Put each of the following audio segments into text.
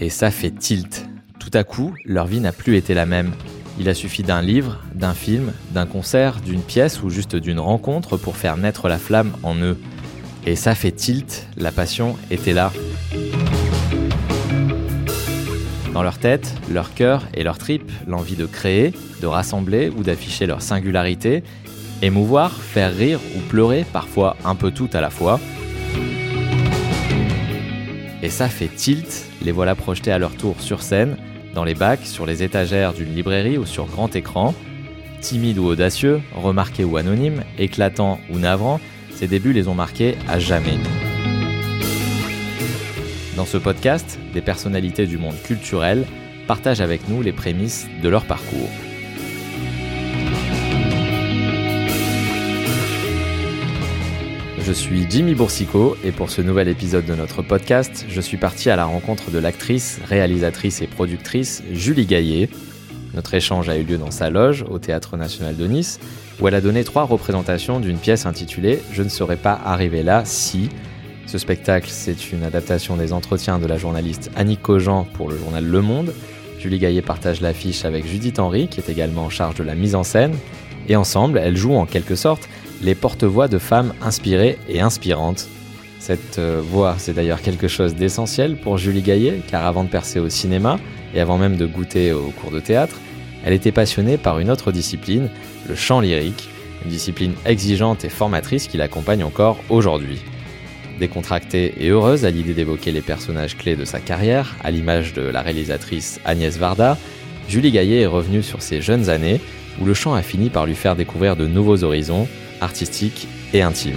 Et ça fait tilt. Tout à coup, leur vie n'a plus été la même. Il a suffi d'un livre, d'un film, d'un concert, d'une pièce ou juste d'une rencontre pour faire naître la flamme en eux. Et ça fait tilt, la passion était là. Dans leur tête, leur cœur et leur tripes, l'envie de créer, de rassembler ou d'afficher leur singularité, émouvoir, faire rire ou pleurer, parfois un peu tout à la fois. Et ça fait tilt, les voilà projetés à leur tour sur scène, dans les bacs, sur les étagères d'une librairie ou sur grand écran. Timides ou audacieux, remarqués ou anonymes, éclatants ou navrants, ces débuts les ont marqués à jamais. Dans ce podcast, des personnalités du monde culturel partagent avec nous les prémices de leur parcours. Je suis Jimmy Boursicot et pour ce nouvel épisode de notre podcast, je suis parti à la rencontre de l'actrice, réalisatrice et productrice Julie Gaillet. Notre échange a eu lieu dans sa loge au Théâtre National de Nice, où elle a donné trois représentations d'une pièce intitulée Je ne serais pas arrivé là si. Ce spectacle, c'est une adaptation des entretiens de la journaliste Annick Cogent pour le journal Le Monde. Julie Gaillet partage l'affiche avec Judith Henry, qui est également en charge de la mise en scène. Et ensemble, elles jouent en quelque sorte les porte-voix de femmes inspirées et inspirantes. Cette euh, voix, c'est d'ailleurs quelque chose d'essentiel pour Julie Gaillet, car avant de percer au cinéma, et avant même de goûter au cours de théâtre, elle était passionnée par une autre discipline, le chant lyrique, une discipline exigeante et formatrice qui l'accompagne encore aujourd'hui. Décontractée et heureuse à l'idée d'évoquer les personnages clés de sa carrière, à l'image de la réalisatrice Agnès Varda, Julie Gaillet est revenue sur ses jeunes années, où le chant a fini par lui faire découvrir de nouveaux horizons, artistique et intime.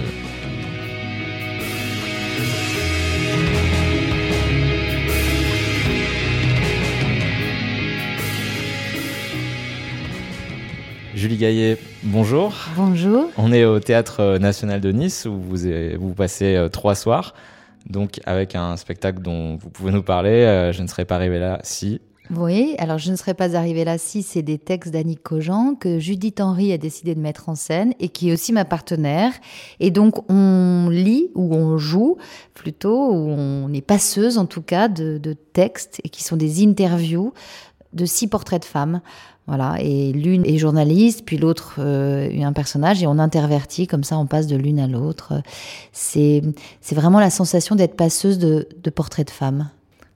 Julie Gaillet, bonjour. Bonjour. On est au Théâtre National de Nice où vous, vous passez euh, trois soirs, donc avec un spectacle dont vous pouvez nous parler. Euh, je ne serais pas arrivé là si oui, alors je ne serais pas arrivée là si c'est des textes d'Annick Cogent que Judith Henry a décidé de mettre en scène et qui est aussi ma partenaire. Et donc on lit ou on joue plutôt, ou on est passeuse en tout cas de, textes et qui sont des interviews de six portraits de femmes. Voilà, et l'une est journaliste, puis l'autre euh, un personnage, et on intervertit, comme ça on passe de l'une à l'autre. C'est vraiment la sensation d'être passeuse de, de portraits de femmes.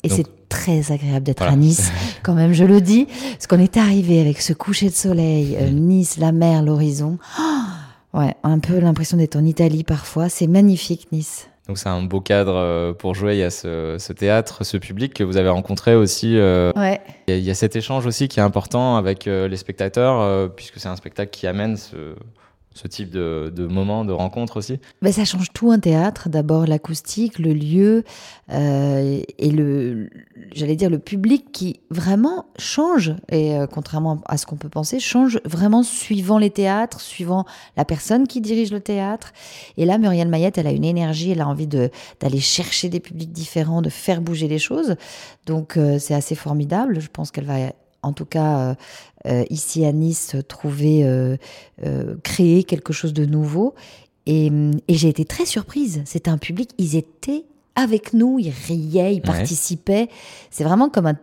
Et c'est très agréable d'être à Nice, quand même, je le dis. Parce qu'on est arrivé avec ce coucher de soleil, euh, Nice, la mer, l'horizon. Oh, ouais, un peu l'impression d'être en Italie parfois. C'est magnifique, Nice. Donc c'est un beau cadre euh, pour jouer. Il y a ce, théâtre, ce public que vous avez rencontré aussi. Euh, ouais. Il y, a cet échange aussi qui est important avec les spectateurs, puisque c'est un spectacle qui amène ce, ce type de, de moment, de rencontre aussi ben, Ça change tout un théâtre. D'abord l'acoustique, le lieu euh, et le, j'allais dire le public qui vraiment change. Et euh, contrairement à ce qu'on peut penser, change vraiment suivant les théâtres, suivant la personne qui dirige le théâtre. Et là, Muriel Mayette, elle a une énergie, elle a envie de, d'aller chercher des publics différents, de faire bouger les choses. Donc euh, c'est assez formidable. Je pense qu'elle va en tout cas euh, euh, ici à Nice, trouver, euh, créer quelque chose de nouveau. Et, j'ai été très surprise. C'était un public, ils étaient avec nous, ils riaient, ils participaient. C'est vraiment comme un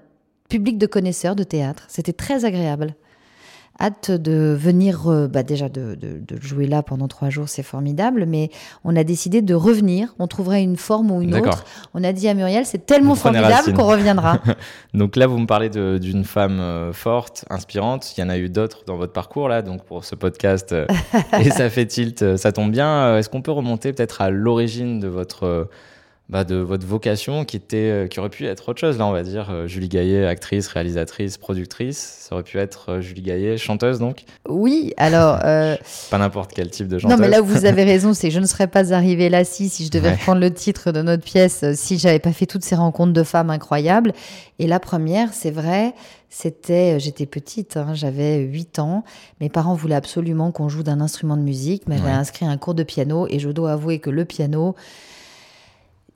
public de connaisseurs de théâtre. C'était très agréable hâte de venir, euh, bah déjà de, jouer là pendant trois jours, c'est formidable, mais on a décidé de revenir. On trouverait une forme ou une autre. On a dit à Muriel, c'est tellement formidable qu'on reviendra. donc là, vous me parlez d'une femme euh, forte, inspirante. Il y en a eu d'autres dans votre parcours là, donc pour ce podcast. Euh, et ça fait tilt, ça tombe bien. Est-ce qu'on peut remonter peut-être à l'origine de votre bah, de votre vocation qui, était, euh, qui aurait pu être autre chose, là, on va dire. Euh, Julie Gaillet, actrice, réalisatrice, productrice. Ça aurait pu être euh, Julie Gaillet, chanteuse, donc? Oui, alors. Pas n'importe quel type de chanteuse. Non, mais là où vous avez raison, c'est que je ne serais pas arrivée là si, si je devais reprendre le titre de notre pièce, si j'avais pas fait toutes ces rencontres de femmes incroyables. Et la première, c'est vrai, c'était, j'étais petite, hein, j'avais 8 ans. Mes parents voulaient absolument qu'on joue d'un instrument de musique, m'avaient inscrit un cours de piano et je dois avouer que le piano,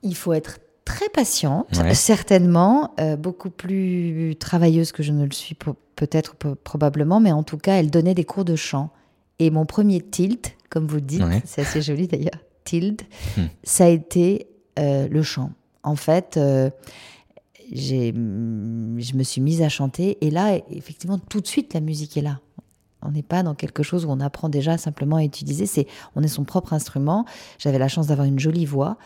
il faut être très patiente, certainement, euh, beaucoup plus travailleuse que je ne le suis peut-être probablement, mais en tout cas, elle donnait des cours de chant. Et mon premier tilt, comme vous dites, c'est assez joli d'ailleurs, tilt, hmm. ça a été euh, le chant. En fait, euh, je me suis mise à chanter. Et là, effectivement, tout de suite, la musique est là. On n'est pas dans quelque chose où on apprend déjà simplement à utiliser. C'est, on est son propre instrument. J'avais la chance d'avoir une jolie voix.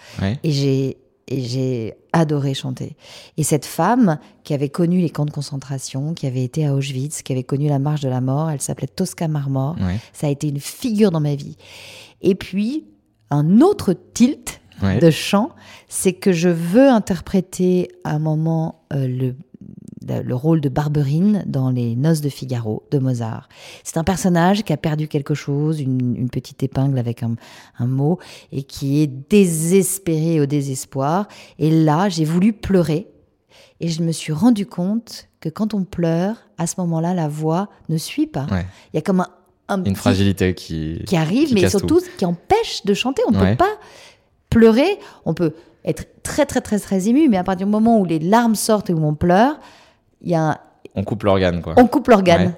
Et j'ai, et j'ai adoré chanter. Et cette femme qui avait connu les camps de concentration, qui avait été à Auschwitz, qui avait connu la marche de la mort, elle s'appelait Tosca Marmor. Ça a été une figure dans ma vie. Et puis, un autre tilt de chant, c'est que je veux interpréter à un moment euh, le le rôle de Barberine dans Les Noces de Figaro de Mozart. C'est un personnage qui a perdu quelque chose, une, petite épingle avec un, mot, et qui est désespéré au désespoir. Et là, j'ai voulu pleurer, et je me suis rendu compte que quand on pleure, à ce moment-là, la voix ne suit pas. Il y a comme un, une fragilité qui qui arrive, mais surtout qui empêche de chanter. On ne peut pas pleurer. On peut être très très très très ému, mais à partir du moment où les larmes sortent et où on pleure, y a On coupe l'organe, quoi. On coupe l'organe.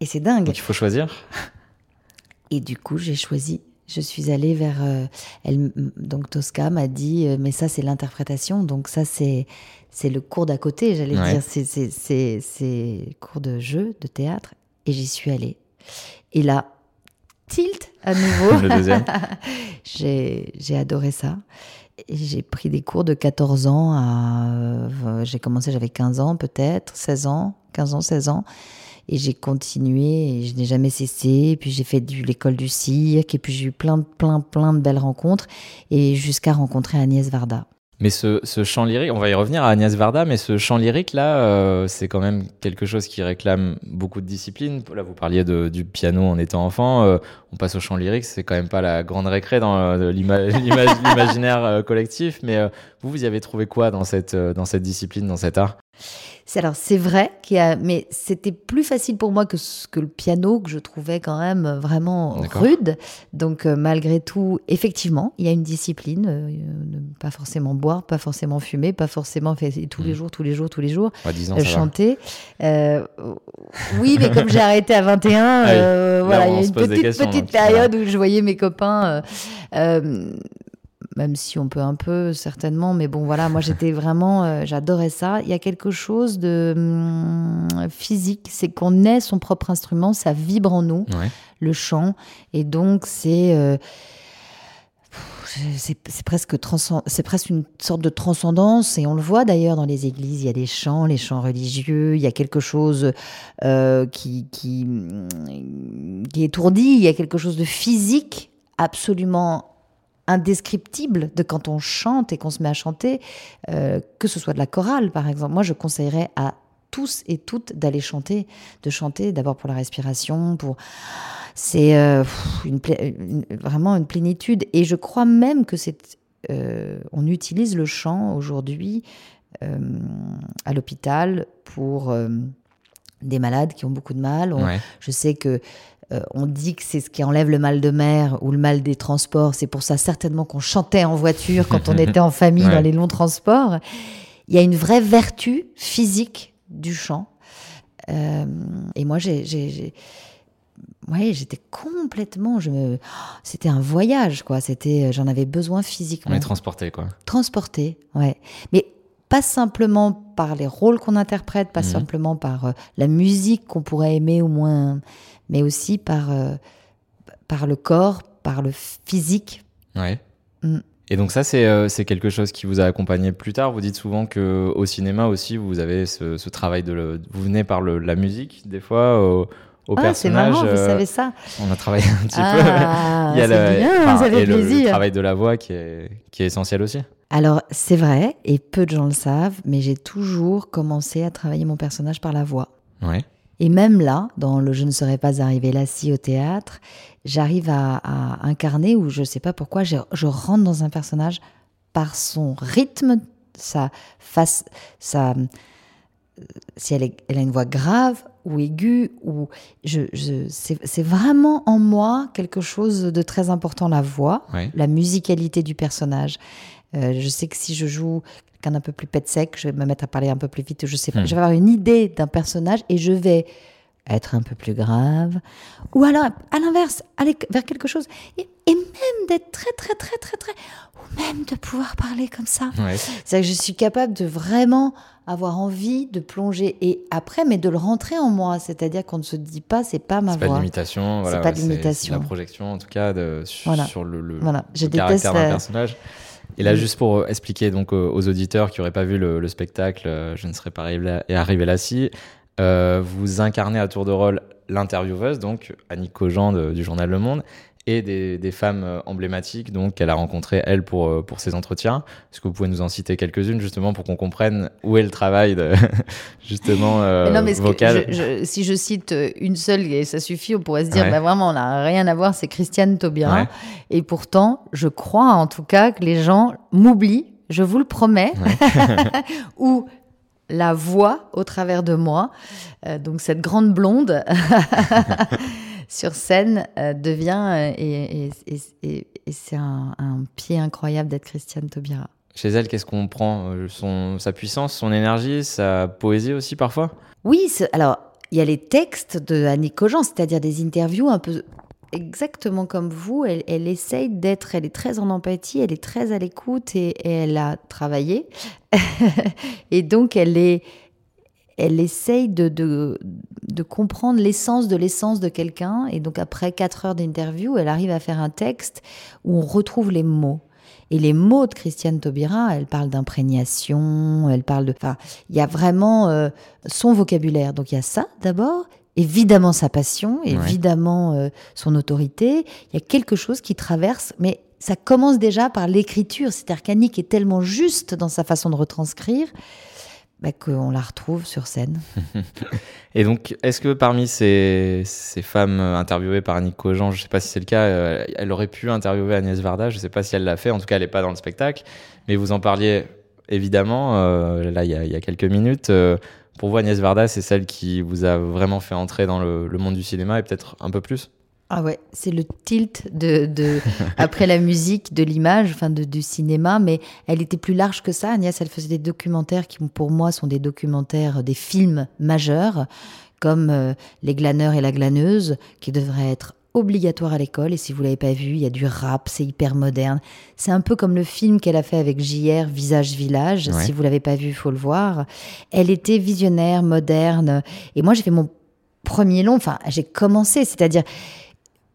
Et c'est dingue. Donc il faut choisir. Et du coup, j'ai choisi. Je suis allée vers. Euh, elle, donc Tosca m'a dit, euh, mais ça, c'est l'interprétation. Donc ça, c'est c'est le cours d'à côté, j'allais dire. C'est cours de jeu, de théâtre. Et j'y suis allée. Et là, tilt à nouveau. j'ai adoré ça. J'ai pris des cours de 14 ans à. Euh, j'ai commencé, j'avais 15 ans peut-être, 16 ans, 15 ans, 16 ans. Et j'ai continué et je n'ai jamais cessé. Et puis j'ai fait de l'école du cirque et puis j'ai eu plein, plein, plein de belles rencontres et jusqu'à rencontrer Agnès Varda. Mais ce, ce, chant lyrique, on va y revenir à Agnès Varda, mais ce chant lyrique là, euh, c'est quand même quelque chose qui réclame beaucoup de discipline. Là, vous parliez de, du piano en étant enfant, euh, on passe au chant lyrique, c'est quand même pas la grande récré dans euh, l'imaginaire collectif, mais vous, vous y avez trouvé quoi dans cette, dans cette discipline, dans cet art? Alors c'est vrai qu'il a, mais c'était plus facile pour moi que que le piano que je trouvais quand même vraiment rude. Donc euh, malgré tout, effectivement, il y a une discipline, euh, pas forcément boire, pas forcément fumer, pas forcément faire tous les mm. jours, tous les jours, tous les jours, euh, chanter. oui, mais comme j'ai arrêté à 21, ah voilà, il y a une petite petite période où je voyais mes copains même si on peut un peu certainement, mais bon voilà, moi j'étais vraiment, euh, j'adorais ça. Il y a quelque chose de hum, physique, c'est qu'on est son propre instrument, ça vibre en nous, le chant, et donc c'est euh, c'est presque c'est presque une sorte de transcendance. Et on le voit d'ailleurs dans les églises il y a des chants les chants religieux il y a quelque chose euh, qui, qui qui étourdit il y a quelque chose de physique absolument indescriptible de quand on chante et qu'on se met à chanter, euh, que ce soit de la chorale par exemple. Moi, je conseillerais à tous et toutes d'aller chanter, de chanter d'abord pour la respiration, pour c'est euh, une, vraiment une plénitude. Et je crois même que c'est euh, on utilise le chant aujourd'hui à l'hôpital pour des malades qui ont beaucoup de mal. Je sais que euh, on dit que c'est ce qui enlève le mal de mer ou le mal des transports. C'est pour ça certainement qu'on chantait en voiture quand on était en famille dans les longs transports. Il y a une vraie vertu physique du chant. Euh, et moi, j'ai, ouais, j'étais complètement, je me, c'était un voyage, quoi. C'était, j'en avais besoin physiquement. On est transporté, quoi. Transporté, ouais. Mais pas simplement par les rôles qu'on interprète, pas mhm. simplement par euh, la musique qu'on pourrait aimer ou moins mais aussi par, euh, par le corps, par le physique. Ouais. Mm. Et donc ça, euh, c'est quelque chose qui vous a accompagné plus tard. Vous dites souvent que au cinéma aussi, vous avez ce, ce travail de... Le, vous venez par le, la musique, des fois, au, au ah, personnage. C'est marrant, vous euh, savez ça. On a travaillé un petit ah, peu. Il y a le, bien, fait et plaisir. Le, travail de la voix qui est, qui est essentiel aussi. Alors, c'est vrai, et peu de gens le savent, mais j'ai toujours commencé à travailler mon personnage par la voix. Ouais. Et même là, dans le Je ne serais pas arrivé là si au théâtre, j'arrive à, incarner, ou je ne sais pas pourquoi, je, rentre dans un personnage par son rythme, sa face, sa, si elle, elle, a une voix grave ou aiguë, ou je, c'est vraiment en moi quelque chose de très important, la voix, la musicalité du personnage. Euh, je sais que si je joue un peu plus pet sec, je vais me mettre à parler un peu plus vite, je sais pas. Hmm. Je vais avoir une idée d'un personnage et je vais être un peu plus grave. Ou alors, à l'inverse, aller vers quelque chose. Et, même d'être très, très, très, très, très, ou même de pouvoir parler comme ça. Ouais. C'est que je suis capable de vraiment avoir envie de plonger et après, mais de le rentrer en moi. C'est-à-dire qu'on ne se dit pas, c'est pas ma C'est pas voix. l'imitation, voilà, pas ouais, c'est- l'imitation. c'est la projection en tout cas de, sur, Voilà. sur le, le- Voilà, je le caractère d'un personnage. Et là, Mm. juste pour euh, expliquer donc aux, aux auditeurs qui n'auraient pas vu le, le spectacle, euh, je ne serais pas arrivé là, arrivé là si, euh, vous incarnez à tour de rôle l'intervieweuse, donc Annick Cogent de- du journal Le Monde, et des, des femmes euh, emblématiques donc qu'elle a rencontrées elle pour euh, pour ses entretiens. Est-ce que vous pouvez nous en citer quelques-unes justement pour qu'on comprenne où est le travail de, justement euh, non, mais vocal je- je- si je cite euh, une seule et ça suffit, on pourrait se dire, Ouais. bah vraiment, on n'a rien à voir, c'est Christiane Taubira. Ouais. Et pourtant, je crois en tout cas que les gens m'oublient, je vous le promets, ou la voix au travers de moi, euh, donc cette grande blonde sur scène euh, devient, euh, et, et- et- et- et c'est un, un pied incroyable d'être Christiane Taubira. Chez elle, qu'est-ce qu'on prend Euh, son, Sa puissance, son énergie, sa poésie aussi parfois? Oui, alors il y a les textes de Annie Cogent, c'est-à-dire des interviews un peu exactement comme vous. Elle, elle essaye d'être, elle est très en empathie, elle est très à l'écoute et, et elle a travaillé. et donc elle est, elle essaye de, de, de comprendre l'essence de l'essence de quelqu'un. Et donc après quatre heures d'interview, elle arrive à faire un texte où on retrouve les mots. Et les mots de Christiane Taubira, elle parle d'imprégnation, elle parle de... Enfin, il y a vraiment euh, son vocabulaire. Donc il y a ça d'abord, évidemment sa passion, Ouais. évidemment euh, son autorité. Il y a quelque chose qui traverse, mais ça commence déjà par l'écriture. C'est-à-dire qu'Annick est tellement juste dans sa façon de retranscrire bah, qu'on la retrouve sur scène. Et donc, est-ce que parmi ces, ces femmes interviewées par Annick Cogent, je ne sais pas si c'est le cas, euh, elle aurait pu interviewer Agnès Varda, je ne sais pas si elle l'a fait, en tout cas elle n'est pas dans le spectacle, mais vous en parliez évidemment, euh, là il y, a, quelques minutes. euh, pour vous, Agnès Varda, c'est celle qui vous a vraiment fait entrer dans le monde du cinéma et peut-être un peu plus? Ah ouais, c'est le tilt de, de après la musique, de l'image, enfin de, du cinéma, mais elle était plus large que ça. Agnès, elle faisait des documentaires qui, pour moi, sont des documentaires, des films majeurs, comme euh, Les glaneurs et la glaneuse, qui devraient être obligatoires à l'école. Et si vous l'avez pas vu, il y a du rap, c'est hyper moderne. C'est un peu comme le film qu'elle a fait avec JR, Visage Village. Ouais. Si vous l'avez pas vu, faut le voir. Elle était visionnaire, moderne. Et moi, j'ai fait mon premier long. Enfin, j'ai commencé, c'est-à-dire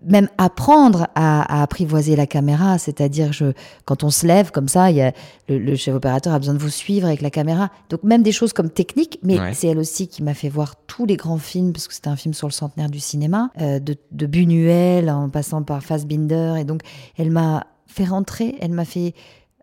même apprendre à, à apprivoiser la caméra, c'est-à-dire je, quand on se lève comme ça, il y a, le, le chef opérateur a besoin de vous suivre avec la caméra. Donc même des choses comme techniques, mais Ouais. c'est elle aussi qui m'a fait voir tous les grands films, parce que c'était un film sur le centenaire du cinéma, euh, de, de Buñuel en passant par Fassbinder, et donc elle m'a fait rentrer, elle m'a fait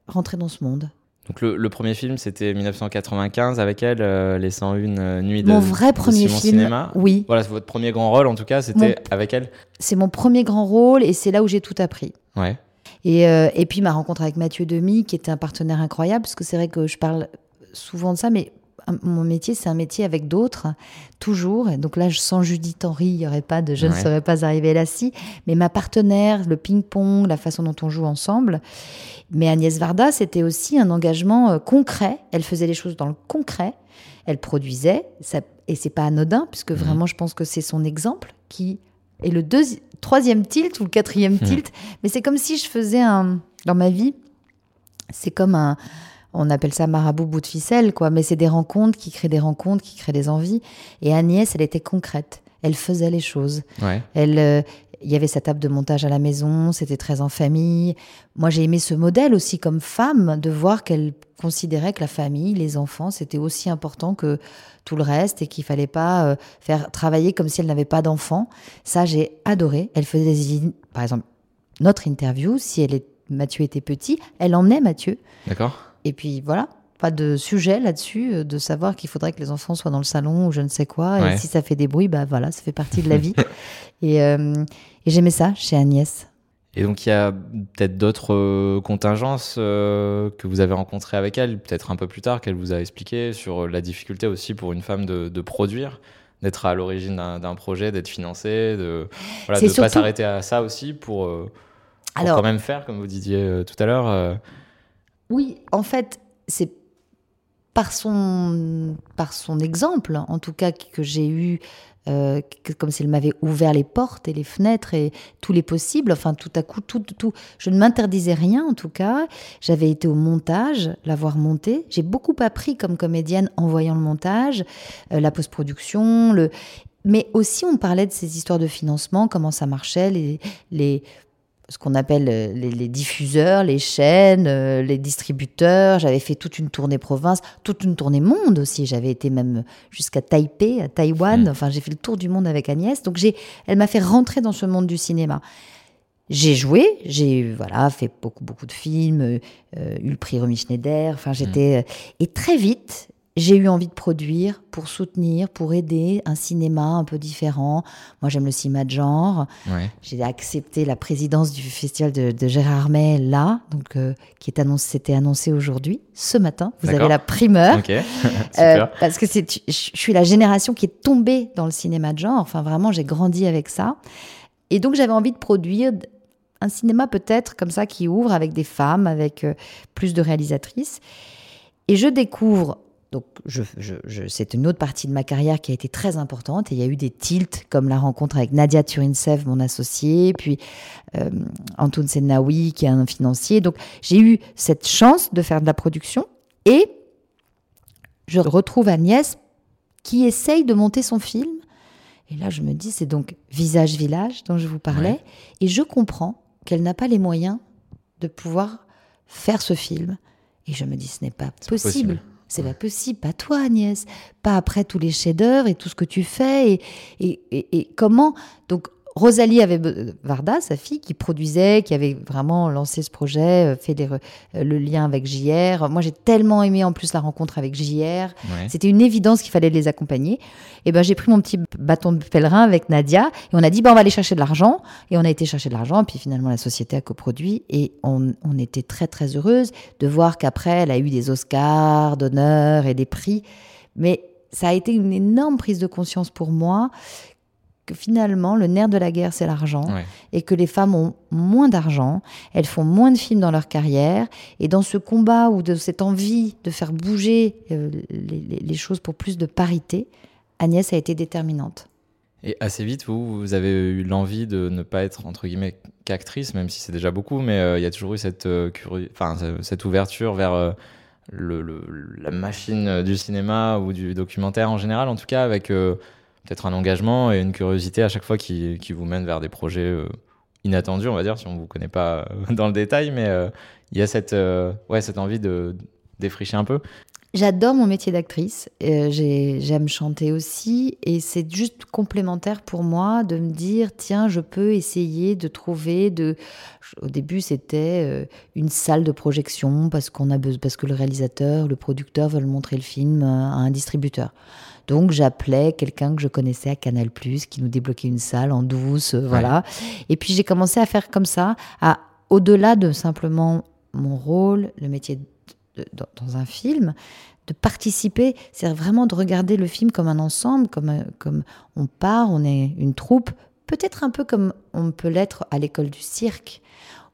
rentrer dans ce monde. Donc le, le premier film, c'était 1995 avec elle, euh, Les 101 euh, nuits de Mon vrai premier film, Cinéma. oui, Voilà, c'est votre premier grand rôle en tout cas, c'était avec elle c'est mon premier grand rôle, et c'est là où j'ai tout appris. Ouais. Et, euh, et puis ma rencontre avec Mathieu Demy, qui était un partenaire incroyable, parce que c'est vrai que je parle souvent de ça, mais mon métier, c'est un métier avec d'autres, toujours. Et donc là, je sens Judith Henry, il n'y aurait pas de je ne serais pas arrivée là si. Mais ma partenaire, le ping-pong, la façon dont on joue ensemble. Mais Agnès Varda, c'était aussi un engagement euh, concret. Elle faisait les choses dans le concret. Elle produisait, ça, et c'est pas anodin, puisque vraiment, je pense que c'est son exemple qui est le deuxi- troisième tilt ou le quatrième tilt. Mais c'est comme si je faisais un. Dans ma vie, c'est comme un. On appelle ça marabout bout de ficelle, quoi. Mais c'est des rencontres qui créent des rencontres, qui créent des envies. Et Agnès, elle était concrète. Elle faisait les choses. Ouais. Elle, euh, il y avait sa table de montage à la maison, c'était très en famille. Moi, j'ai aimé ce modèle aussi comme femme, de voir qu'elle considérait que la famille, les enfants, c'était aussi important que tout le reste et qu'il fallait pas euh, faire travailler comme si elle n'avait pas d'enfants. Ça, j'ai adoré. Elle faisait des, par exemple, notre interview, si elle est, Mathieu était petit, elle emmenait Mathieu. D'accord Et puis voilà, pas de sujet là-dessus, euh, de savoir qu'il faudrait que les enfants soient dans le salon ou je ne sais quoi. Ouais. Et si ça fait des bruits, bah voilà, ça fait partie de la vie. et euh, et j'aimais ça chez Agnès. Et donc il y a peut-être d'autres euh, contingences euh, que vous avez rencontrées avec elle, peut-être un peu plus tard, qu'elle vous a expliqué sur la difficulté aussi pour une femme de, de produire, d'être à l'origine d'un projet, d'être financée, de voilà, de pas s'arrêter à ça aussi pour, pour Alors- quand même faire, comme vous disiez tout à l'heure. Oui, en fait, c'est par son, par son exemple, en tout cas, que j'ai eu euh, comme si elle m'avait ouvert les portes et les fenêtres et tous les possibles. Enfin, tout à coup, tout, tout. Je ne m'interdisais rien, en tout cas. J'avais été au montage, l'avoir monté. J'ai beaucoup appris comme comédienne en voyant le montage, euh, la post-production, le. Mais aussi, on parlait de ces histoires de financement, comment ça marchait, les, les ce qu'on appelle euh, les, diffuseurs, les chaînes, euh, les distributeurs. J'avais fait toute une tournée province, toute une tournée monde aussi. J'avais été même jusqu'à Taipei, à Taïwan. Hmm. Enfin, j'ai fait le tour du monde avec Agnès. Donc, j'ai, elle m'a fait rentrer dans ce monde du cinéma. J'ai joué, j'ai voilà fait beaucoup beaucoup de films, euh, eu le prix Romy Schneider. Enfin, j'étais et très vite, j'ai eu envie de produire pour soutenir, pour aider un cinéma un peu différent. Moi, j'aime le cinéma de genre. J'ai accepté la présidence du festival de, Gérard Armé là, donc euh, qui est annoncé, c'était annoncé aujourd'hui, ce matin. Vous avez la primeur. euh, parce que c'est, je suis la génération qui est tombée dans le cinéma de genre. Enfin, vraiment, j'ai grandi avec ça. Et donc, j'avais envie de produire un cinéma peut-être comme ça qui ouvre avec des femmes, avec euh, plus de réalisatrices. Et je découvre donc, je, c'est une autre partie de ma carrière qui a été très importante. Et il y a eu des tilts, comme la rencontre avec Nadia Turinsev, mon associé, puis euh, Antoun Sennaoui, qui est un financier. Donc, j'ai eu cette chance de faire de la production. Et je retrouve Agnès qui essaye de monter son film. Et là, je me dis, c'est donc Visage Village dont je vous parlais. Et je comprends qu'elle n'a pas les moyens de pouvoir faire ce film. Et je me dis, ce n'est pas possible. C'est pas possible, pas toi Agnès, pas après tous les chefs-d'œuvre et tout ce que tu fais et, et, et, et comment. Donc Rosalie avait Varda, sa fille, qui produisait, qui avait vraiment lancé ce projet, euh, fait euh, le lien avec JR. Moi, j'ai tellement aimé en plus la rencontre avec JR. C'était une évidence qu'il fallait les accompagner. Et ben, j'ai pris mon petit bâton de pèlerin avec Nadia et on a dit, ben, on va aller chercher de l'argent. Et on a été chercher de l'argent. Puis finalement, la société a coproduit et on, on était très, très heureuse de voir qu'après, elle a eu des Oscars d'honneur et des prix. Mais ça a été une énorme prise de conscience pour moi que finalement, le nerf de la guerre, c'est l'argent, et que les femmes ont moins d'argent, elles font moins de films dans leur carrière, et dans ce combat ou de cette envie de faire bouger euh, les, choses pour plus de parité, Agnès a été déterminante. Et assez vite, vous, vous avez eu l'envie de ne pas être, entre guillemets, qu'actrice, même si c'est déjà beaucoup, mais euh, il y a toujours eu cette, euh, enfin, cette ouverture vers... Le, la machine du cinéma ou du documentaire en général, en tout cas, avec peut-être un engagement et une curiosité à chaque fois qui, vous mène vers des projets euh, inattendus, on va dire, si on ne vous connaît pas euh, dans le détail, mais euh, il y a cette, ouais, cette envie de défricher un peu. J'adore mon métier d'actrice, j'aime chanter aussi, et c'est juste complémentaire pour moi de me dire, tiens, je peux essayer de trouver, de... au début c'était une salle de projection parce, qu'on a parce que le réalisateur, le producteur veulent montrer le film à un distributeur. Donc j'appelais quelqu'un que je connaissais à Canal+, qui nous débloquait une salle en douce, euh, voilà. Et puis j'ai commencé à faire comme ça, à au-delà de simplement mon rôle, le métier dans un film, de participer, c'est vraiment de regarder le film comme un ensemble, comme, euh, comme on part, on est une troupe, peut-être un peu comme on peut l'être à l'école du cirque,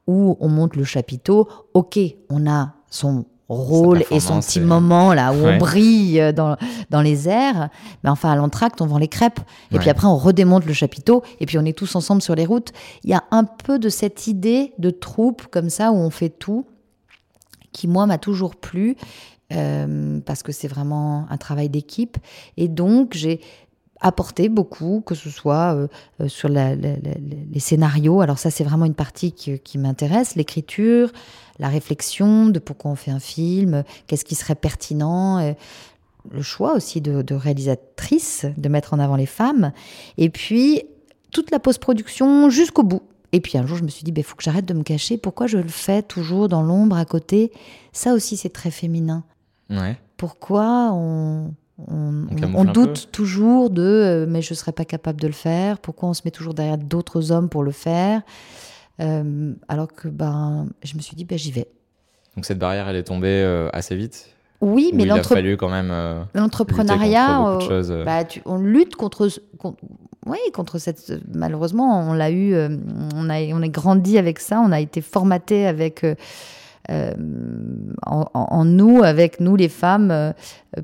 où on monte le chapiteau, ok, on a son rôle et son petit moment là où on brille dans, dans les airs. Mais enfin, à l'entracte, on vend les crêpes. Et puis après, on redémonte le chapiteau. Et puis on est tous ensemble sur les routes. Il y a un peu de cette idée de troupe comme ça où on fait tout qui, moi, m'a toujours plu. Euh, parce que c'est vraiment un travail d'équipe. Et donc, j'ai apporté beaucoup, que ce soit euh, euh, sur les scénarios. Alors ça, c'est vraiment une partie qui, qui m'intéresse, l'écriture, la réflexion de pourquoi on fait un film, qu'est-ce qui serait pertinent, le choix aussi de, réalisatrice, de mettre en avant les femmes, et puis toute la post-production jusqu'au bout. Et puis un jour, je me suis dit, il ben, faut que j'arrête de me cacher. Pourquoi je le fais toujours dans l'ombre à côté? Ça aussi, c'est très féminin. Pourquoi on, on, doute toujours de euh, mais je ne serais pas capable de le faire Pourquoi on se met toujours derrière d'autres hommes pour le faire euh, alors que ben, je me suis dit, ben, j'y vais. Donc cette barrière, elle est tombée euh, assez vite? Oui, mais il a fallu quand même. Euh, l'entrepreneuriat, bah, on lutte contre, oui, contre cette. Malheureusement, on l'a eu, on, a, on est grandi avec ça, on a été formaté avec. En, en, nous, avec nous les femmes,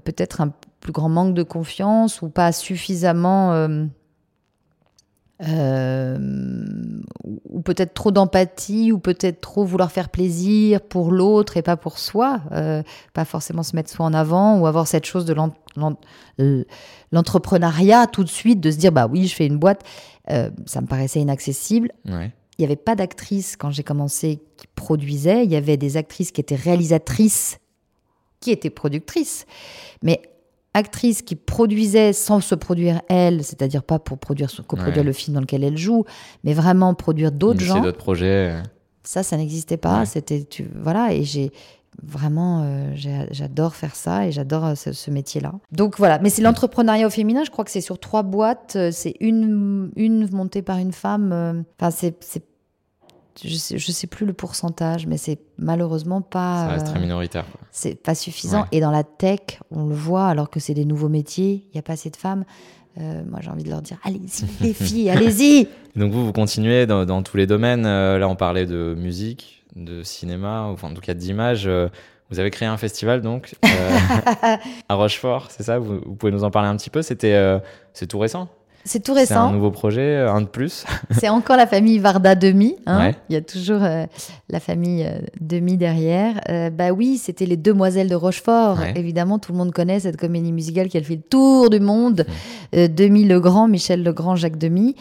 peut-être un plus grand manque de confiance ou pas suffisamment euh, ou peut-être trop d'empathie, ou peut-être trop vouloir faire plaisir pour l'autre et pas pour soi, euh, pas forcément se mettre soi en avant, ou avoir cette chose de l'entrepreneuriat tout de suite, de se dire bah oui, je fais une boîte, euh, ça me paraissait inaccessible. Ouais. Il n'y avait pas d'actrices quand j'ai commencé qui produisaient, il y avait des actrices qui étaient réalisatrices, qui étaient productrices. Mais actrice qui produisait sans se produire elle, c'est-à-dire pas pour produire, coproduire le film dans lequel elle joue, mais vraiment produire d'autres gens. d'autres projets. Ça, ça n'existait pas. C'était, tu, voilà, et j'ai vraiment, euh, j'adore faire ça et j'adore euh, ce, métier-là. Donc voilà, mais c'est l'entrepreneuriat au féminin. Je crois que c'est sur trois boîtes. Euh, c'est une, une montée par une femme. Enfin, c'est je sais, sais plus le pourcentage, mais c'est malheureusement pas. Ça reste très minoritaire. C'est pas suffisant. Et dans la tech, on le voit, alors que c'est des nouveaux métiers, il n'y a pas assez de femmes. Euh, moi, j'ai envie de leur dire allez-y, les filles, allez-y Donc, vous, vous continuez dans, tous les domaines. Euh, là, on parlait de musique, de cinéma, enfin, en tout cas d'image. Euh, vous avez créé un festival, donc, à Rochefort, c'est ça? Vous, vous, pouvez nous en parler un petit peu? C'était c'est tout récent? C'est tout récent. C'est un nouveau projet, euh, un de plus. c'est encore la famille Varda Demi. Hein. Il y a toujours euh, la famille euh, Demi derrière. bah oui, c'était les Demoiselles de Rochefort. Évidemment, tout le monde connaît cette comédie musicale qui a fait le tour du monde. Mmh. Demi Legrand, Michel Legrand, Jacques Demi.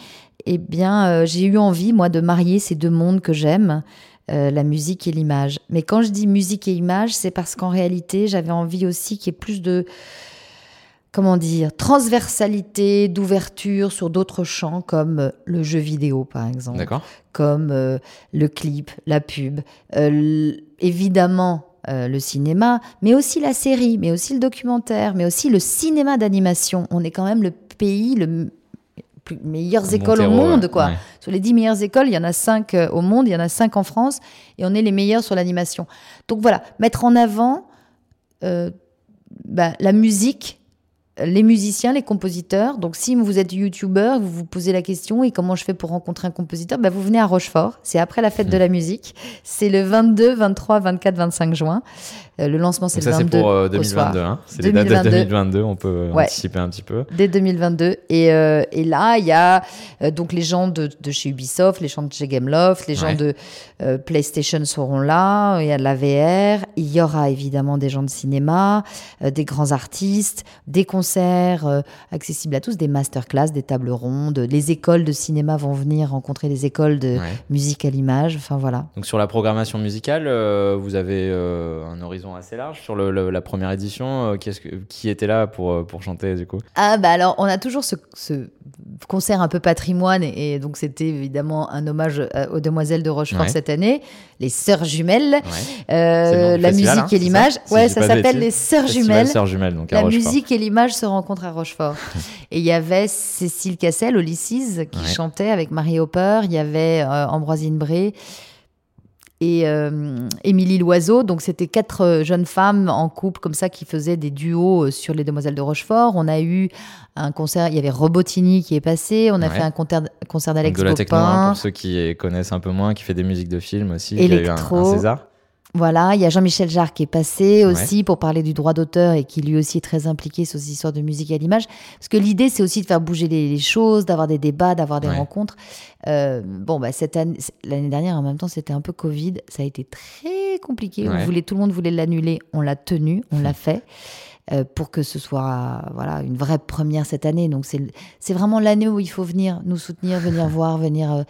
Eh bien, j'ai eu envie, moi, de marier ces deux mondes que j'aime. la musique et l'image. Mais quand je dis musique et image, c'est parce qu'en réalité, j'avais envie aussi qu'il y ait plus de, comment dire, transversalité, d'ouverture sur d'autres champs comme euh, le jeu vidéo, par exemple. Comme euh, le clip, la pub. Euh, évidemment, le cinéma, mais aussi la série, mais aussi le documentaire, mais aussi le cinéma d'animation. On est quand même le pays, le plus meilleures écoles au monde, quoi. Sur les dix meilleures écoles, il y en a cinq au monde, il y en a cinq en France, et on est les meilleurs sur l'animation. Donc voilà, mettre en avant bah, la musique les musiciens, les compositeurs. Donc, si vous êtes youtubeur, vous vous posez la question et comment je fais pour rencontrer un compositeur? Bah, Vous venez à Rochefort. C'est après la fête de la musique. C'est le 22, 23, 24, 25 juin. Euh, le lancement, c'est le 22. Ça, c'est pour 2022. Euh, hein. C'est les dates de 2022. On peut anticiper un petit peu. Dès 2022. Et, euh, et là, il y a donc les gens de, chez Ubisoft, les gens de chez Gameloft, les gens de PlayStation seront là. Il y a de la VR. Il y aura évidemment des gens de cinéma, des grands artistes, des concerts accessibles à tous, des masterclass, des tables rondes. Les écoles de cinéma vont venir rencontrer les écoles de musique à l'image. Enfin voilà. Donc sur la programmation musicale, vous avez un horizon assez large sur la première édition. Euh, que, qui était là pour, euh, pour chanter du coup Ah bah alors on a toujours ce, concert un peu patrimoine et, donc c'était évidemment un hommage euh, aux demoiselles de Rochefort cette année, les sœurs jumelles, la musique hein, et l'image. ouais, ça s'appelle les sœurs jumelles. jumelles donc la musique et l'image se rencontrent à Rochefort. et il y avait Cécile Cassel, Ulysses, qui chantait avec Marie Hopper. Il y avait Ambroisine Bré et euh, Émilie Loiseau. Donc, c'était quatre euh, jeunes femmes en couple comme ça qui faisaient des duos euh, sur Les Demoiselles de Rochefort. On a eu un concert, il y avait Robotini qui est passé. On a fait un concert, concert d'Alex De la techno, hein, pour ceux qui connaissent un peu moins, qui fait des musiques de films aussi. Électro. Qui a eu un César. Voilà, il y a Jean-Michel Jarre qui est passé aussi pour parler du droit d'auteur et qui lui aussi est très impliqué sur ces histoires de musique à l'image. Parce que l'idée, c'est aussi de faire bouger les, choses, d'avoir des débats, d'avoir des rencontres. Euh, bon, bah, cette année, l'année dernière, en même temps, c'était un peu Covid. Ça a été très compliqué. On voulait, tout le monde voulait l'annuler. On l'a tenu, on l'a fait. Euh, pour que ce soit voilà une vraie première cette année. Donc c'est vraiment l'année où il faut venir nous soutenir, venir voir, venir. Euh,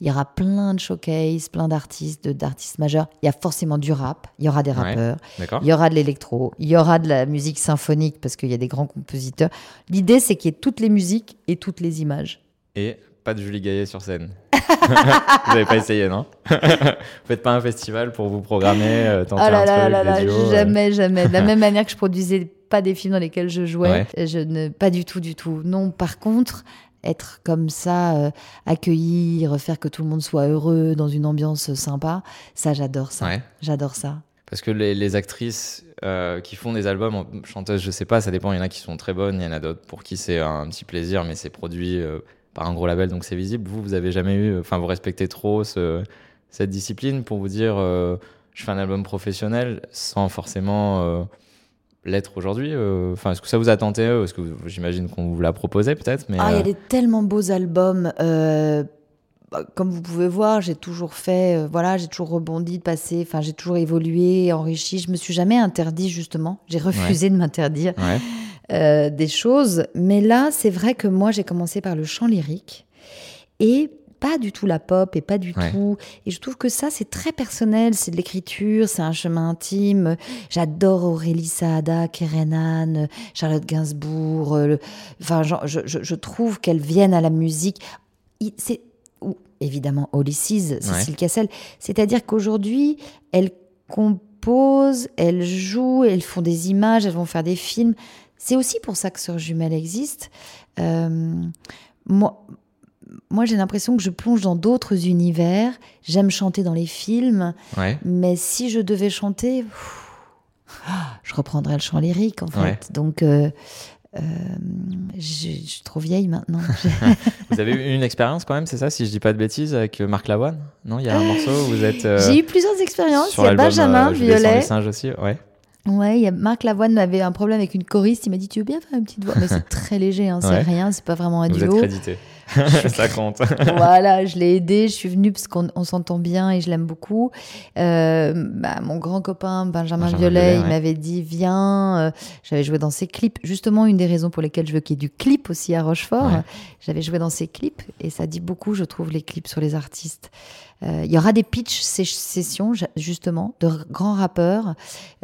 il y aura plein de showcases, plein d'artistes, d'artistes majeurs. Il y a forcément du rap, il y aura des rappeurs, il y aura de l'électro, il y aura de la musique symphonique parce qu'il y a des grands compositeurs. L'idée c'est qu'il y ait toutes les musiques et toutes les images. Et pas de Julie Gaillet sur scène. vous n'avez pas essayé, non? Vous faites pas un festival pour vous programmer, euh, tenter oh là un là là Jamais, jamais. De la même manière que je produisais pas des films dans lesquels je jouais. Je ne, pas du tout, du tout. Non, par contre, être comme ça, euh, accueillir, faire que tout le monde soit heureux dans une ambiance sympa, ça, j'adore ça. J'adore ça. Parce que les, actrices euh, qui font des albums, chanteuses, je sais pas, ça dépend. Il y en a qui sont très bonnes, il y en a d'autres pour qui c'est un petit plaisir, mais c'est produit euh, par un gros label, donc c'est visible. Vous, vous avez jamais eu, enfin, vous respectez trop cette discipline pour vous dire, je fais un album professionnel sans forcément l'être aujourd'hui Enfin, est-ce que ça vous a tenté Est-ce que j'imagine qu'on vous l'a proposé peut-être mais Ah, il y a des tellement beaux albums. Bah, comme vous pouvez voir, j'ai toujours fait, voilà, j'ai toujours rebondi, de passer, enfin, j'ai toujours évolué, enrichi. Je me suis jamais interdit justement. J'ai refusé de m'interdire. Ouais. Euh, des choses. Mais là, c'est vrai que moi, j'ai commencé par le chant lyrique et pas du tout la pop et pas du tout. Et je trouve que ça, c'est très personnel. C'est de l'écriture, c'est un chemin intime. J'adore Aurélie Saada, Kerenan, Charlotte Gainsbourg. Euh, enfin, je, je, trouve qu'elles viennent à la musique. C'est ou évidemment Olysses, Cécile Cassel. C'est-à-dire qu'aujourd'hui, elles composent, elles jouent, elles font des images, elles vont faire des films. C'est aussi pour ça que Sœur Jumelle existe. Euh, moi, moi j'ai l'impression que je plonge dans d'autres univers. J'aime chanter dans les films. Mais si je devais chanter, je reprendrais le chant lyrique, en fait. Donc. Euh, euh, je, suis trop vieille maintenant. vous avez eu une expérience quand même, c'est ça, si je dis pas de bêtises, avec Marc Lavoine? Non, il y a un morceau où vous êtes. J'ai eu plusieurs expériences. Il y a Benjamin Violet. singes aussi, ouais. Ouais, y a Marc Lavoine avait un problème avec une choriste. Il m'a dit Tu veux bien faire une petite voix? Mais c'est très léger, hein, c'est rien, c'est pas vraiment un duo. Vous êtes crédité. ça compte. voilà, je l'ai aidé, je suis venue parce qu'on s'entend bien et je l'aime beaucoup. Euh, bah, mon grand copain Benjamin, Violet, il m'avait dit Viens. Euh, j'avais joué dans ses clips. Justement, une des raisons pour lesquelles je veux qu'il y ait du clip aussi à Rochefort. J'avais joué dans ses clips et ça dit beaucoup, je trouve, les clips sur les artistes. Euh, il y aura des pitch sessions, justement, de grands rappeurs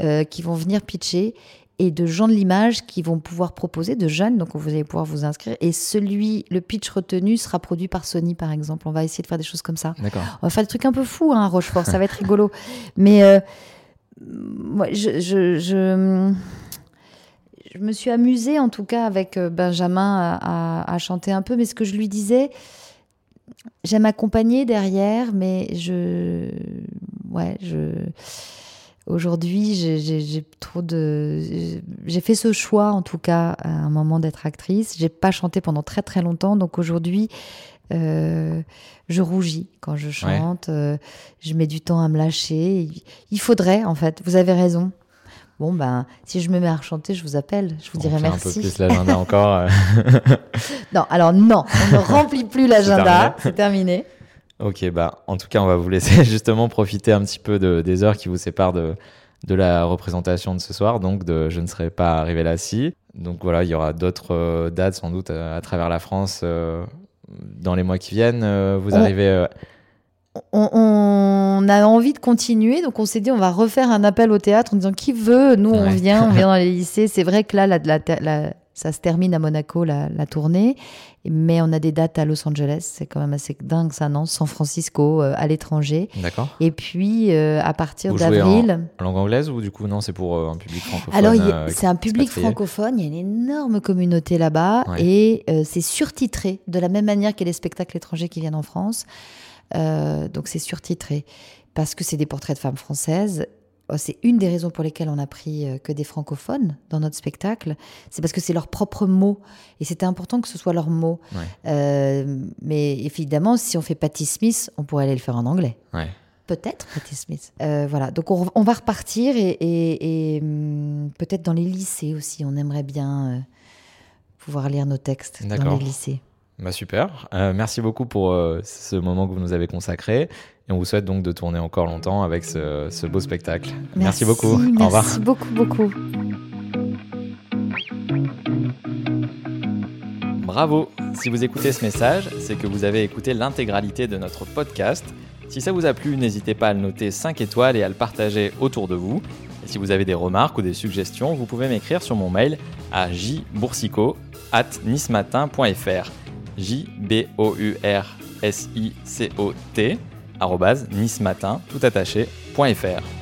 euh, qui vont venir pitcher et de gens de l'image qui vont pouvoir proposer, de jeunes, donc vous allez pouvoir vous inscrire. Et celui, le pitch retenu sera produit par Sony, par exemple. On va essayer de faire des choses comme ça. On va faire des trucs un peu fous, hein, Rochefort, ça va être rigolo. Mais euh, moi, je, je, je, me suis amusée, en tout cas, avec Benjamin à, à, chanter un peu. Mais ce que je lui disais, j'aime accompagner derrière, mais je, ouais, je, aujourd'hui, j'ai trop de, j'ai fait ce choix en tout cas à un moment d'être actrice. J'ai pas chanté pendant très très longtemps, donc aujourd'hui, euh, je rougis quand je chante. Euh, je mets du temps à me lâcher. Il faudrait, en fait. Vous avez raison. Bon, ben, si je me mets à chanter, je vous appelle, je vous dirai merci. Un peu plus l'agenda encore. Non, alors non, on ne remplit plus l'agenda, c'est terminé. Ok, bah, en tout cas, on va vous laisser justement profiter un petit peu de, des heures qui vous séparent de, de la représentation de ce soir, donc de Je ne serai pas arrivé là-ci. Donc voilà, il y aura d'autres euh, dates sans doute à, travers la France euh, dans les mois qui viennent. vous arrivez on, a envie de continuer, donc on s'est dit on va refaire un appel au théâtre en disant qui veut, nous on vient, on vient dans les lycées. C'est vrai que là, ça se termine à Monaco la, tournée, mais on a des dates à Los Angeles, c'est quand même assez dingue ça, non? San Francisco, euh, à l'étranger. D'accord. Et puis euh, à partir d'avril. En, langue anglaise ou du coup non, c'est pour euh, un public francophone Alors c'est un public francophone, il y a une énorme communauté là-bas et c'est surtitré de la même manière que les spectacles étrangers qui viennent en France. Donc c'est surtitré parce que c'est des portraits de femmes françaises. Oh, c'est une des raisons pour lesquelles on a pris euh, que des francophones dans notre spectacle. C'est parce que c'est leurs propres mots. Et c'était important que ce soit leurs mots. Euh, mais évidemment, si on fait Patti Smith, on pourrait aller le faire en anglais. Peut-être Patti Smith. voilà. Donc on, va repartir et, hum, peut-être dans les lycées aussi. On aimerait bien pouvoir lire nos textes dans les lycées. Bah super. Euh, merci beaucoup pour euh, ce moment que vous nous avez consacré. Et on vous souhaite donc de tourner encore longtemps avec ce, beau spectacle. Merci, beaucoup. Au revoir. Merci beaucoup, beaucoup. Bravo. Si vous écoutez ce message, c'est que vous avez écouté l'intégralité de notre podcast. Si ça vous a plu, n'hésitez pas à le noter 5 étoiles et à le partager autour de vous. Et si vous avez des remarques ou des suggestions, vous pouvez m'écrire sur mon mail à jboursico at nismatin.fr J-B-O-U-R-S-I-C-O-T, arrobase, nismatin, tout attaché, .fr.